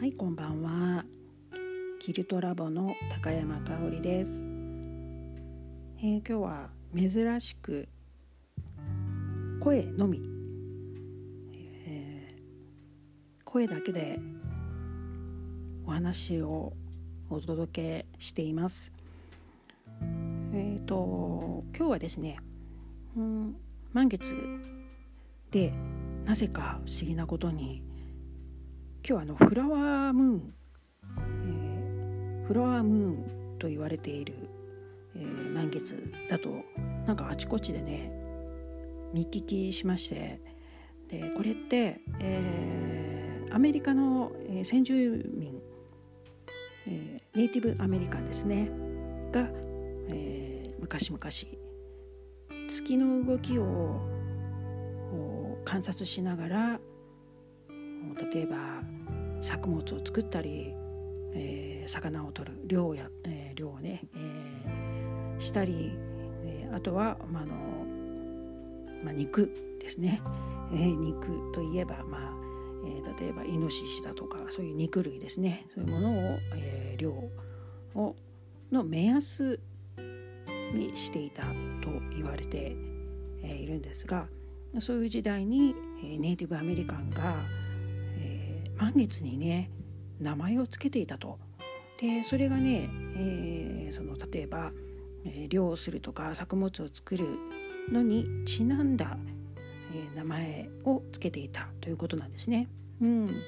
はいこんばんは。キルトラボの高山香織です、えー、今日は珍しく声のみ、えー、声だけでお話をお届けしています。えっ、ー、と今日はですね、うん、満月でなぜか不思議なことに今日はあのフラワームーン、えー、フラワームーンと言われている、えー、満月だとなんかあちこちでね見聞きしましてでこれって、えー、アメリカの、えー、先住民、えー、ネイティブアメリカンですねが、えー、昔々月の動きを観察しながら例えば作物を作ったり、えー、魚を取る漁や、えー、漁をね、えー、したり、えー、あとは、まあのまあ、肉ですね、えー、肉といえば、まあえー、例えばイノシシだとかそういう肉類ですね。そういうものを、えー、漁をの目安にしていたと言われて、えー、いるんですがそういう時代に、えー、ネイティブアメリカンが満月にね名前を付けていたと。でそれがね、えー、その例えば、えー、漁をするとか作物を作るのにちなんだ、えー、名前を付けていたということなんですね。うん、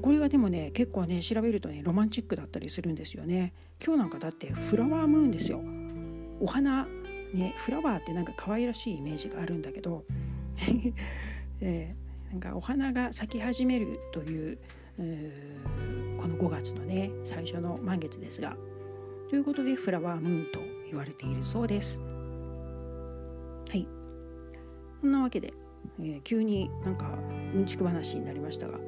これがでもね結構ね調べるとねロマンチックだったりするんですよね。今日なんかだってフラワームーンですよ。お花ねフラワーってなんか可愛らしいイメージがあるんだけど、えーなんかお花が咲き始めるというこの5月のね最初の満月ですがということでフラワームーンと言われているそうです。はいそんなわけで、えー、急になんかうんちく話になりましたが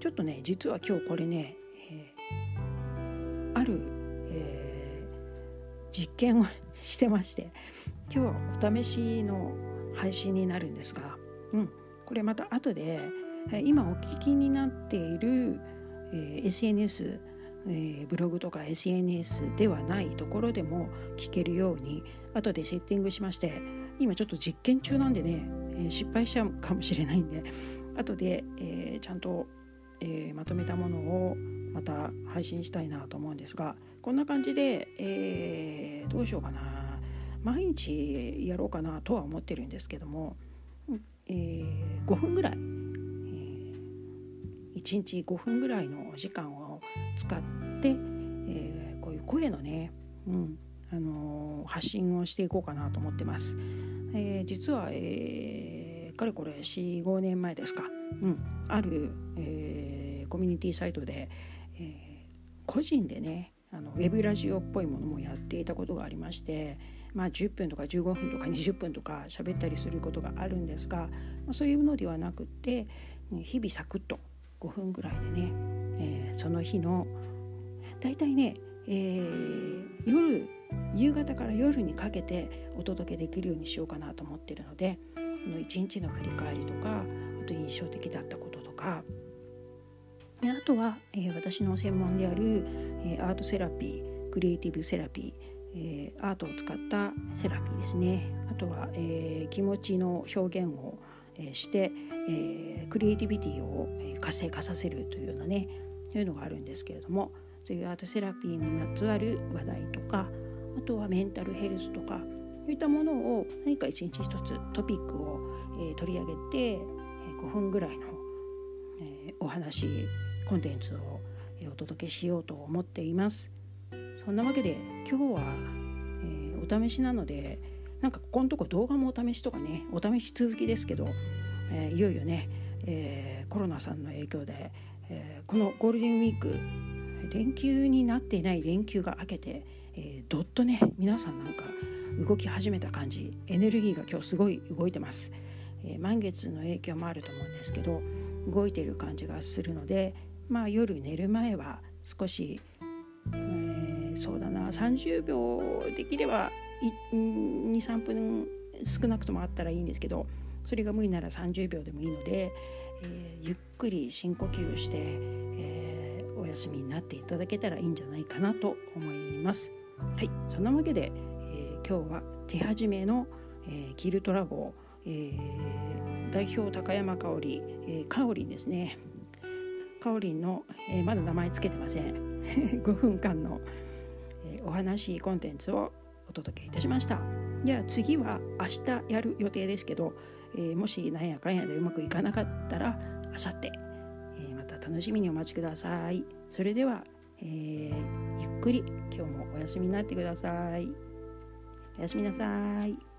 ちょっとね実は今日これね、えー、ある、えー、実験を してまして今日はお試しの配信になるんですが、うん、これまた後で今お聞きになっている、え、SNS、えー、ブログとか SNS ではないところでも聞けるように後でセッティングしまして今ちょっと実験中なんでね、え、失敗しちゃうかもしれないんで後で、え、ちゃんと、え、まとめたものをまた配信したいなと思うんですがこんな感じで、えー、どうしようかな。毎日やろうかなとは思ってるんですけどもえー、5分ぐらい、えー、1日5分ぐらいの時間を使って、えー、こういう声のね、うんあのー、発信をしていこうかなと思ってます。えー、実は、えー、かれこれ45年前ですか、うん、ある、えー、コミュニティサイトで、えー、個人でねあのウェブラジオっぽいものもやっていたことがありまして、まあ、10分とか15分とか20分とか喋ったりすることがあるんですが、まあ、そういうのではなくって日々サクッと5分ぐらいでね、えー、その日の大体ね、えー、夜夕方から夜にかけてお届けできるようにしようかなと思ってるので一日の振り返りとかあと印象的だったこととかあとは、えー、私の専門である、えー、アートセラピークリエイティブセラピーえー、アートを使ったセラピーですねあとは、えー、気持ちの表現を、えー、して、えー、クリエイティビティを活性化させるというようなねそういうのがあるんですけれどもそういうアートセラピーにまつわる話題とかあとはメンタルヘルスとかそういったものを何か一日一つトピックを、えー、取り上げて、え、5分ぐらいの、えー、お話コンテンツをえお届けしようと思っています。そんなわけで今日は、えー、お試しなのでなんかここのとこ動画もお試しとかねお試し続きですけど、えー、いよいよね、えー、コロナさんの影響で、えこのゴールデンウィーク連休になっていない連休が明けて、えどっとね皆さんなんか動き始めた感じエネルギーが今日すごい動いてます、え満月の影響もあると思うんですけど動いてる感じがするのでまあ夜寝る前は少し、えーそうだな30秒できれば23分少なくともあったらいいんですけどそれが無理なら30秒でもいいので、えー、ゆっくり深呼吸してえ、お休みになっていただけたらいいんじゃないかなと思います。はい、そんなわけで、えー、今日は手始めの、え、キルトラボ、え、代表高山香織、えー、香織ですね。香織の、えー、まだ名前つけてません。5分間の、お話コンテンツをお届けいたしました。では次は明日やる予定ですけど、えー、もしなんやかんやでうまくいかなかったらあさって、えまた楽しみにお待ちください。それでは、えー、ゆっくり今日もお休みになってください。おやすみなさい。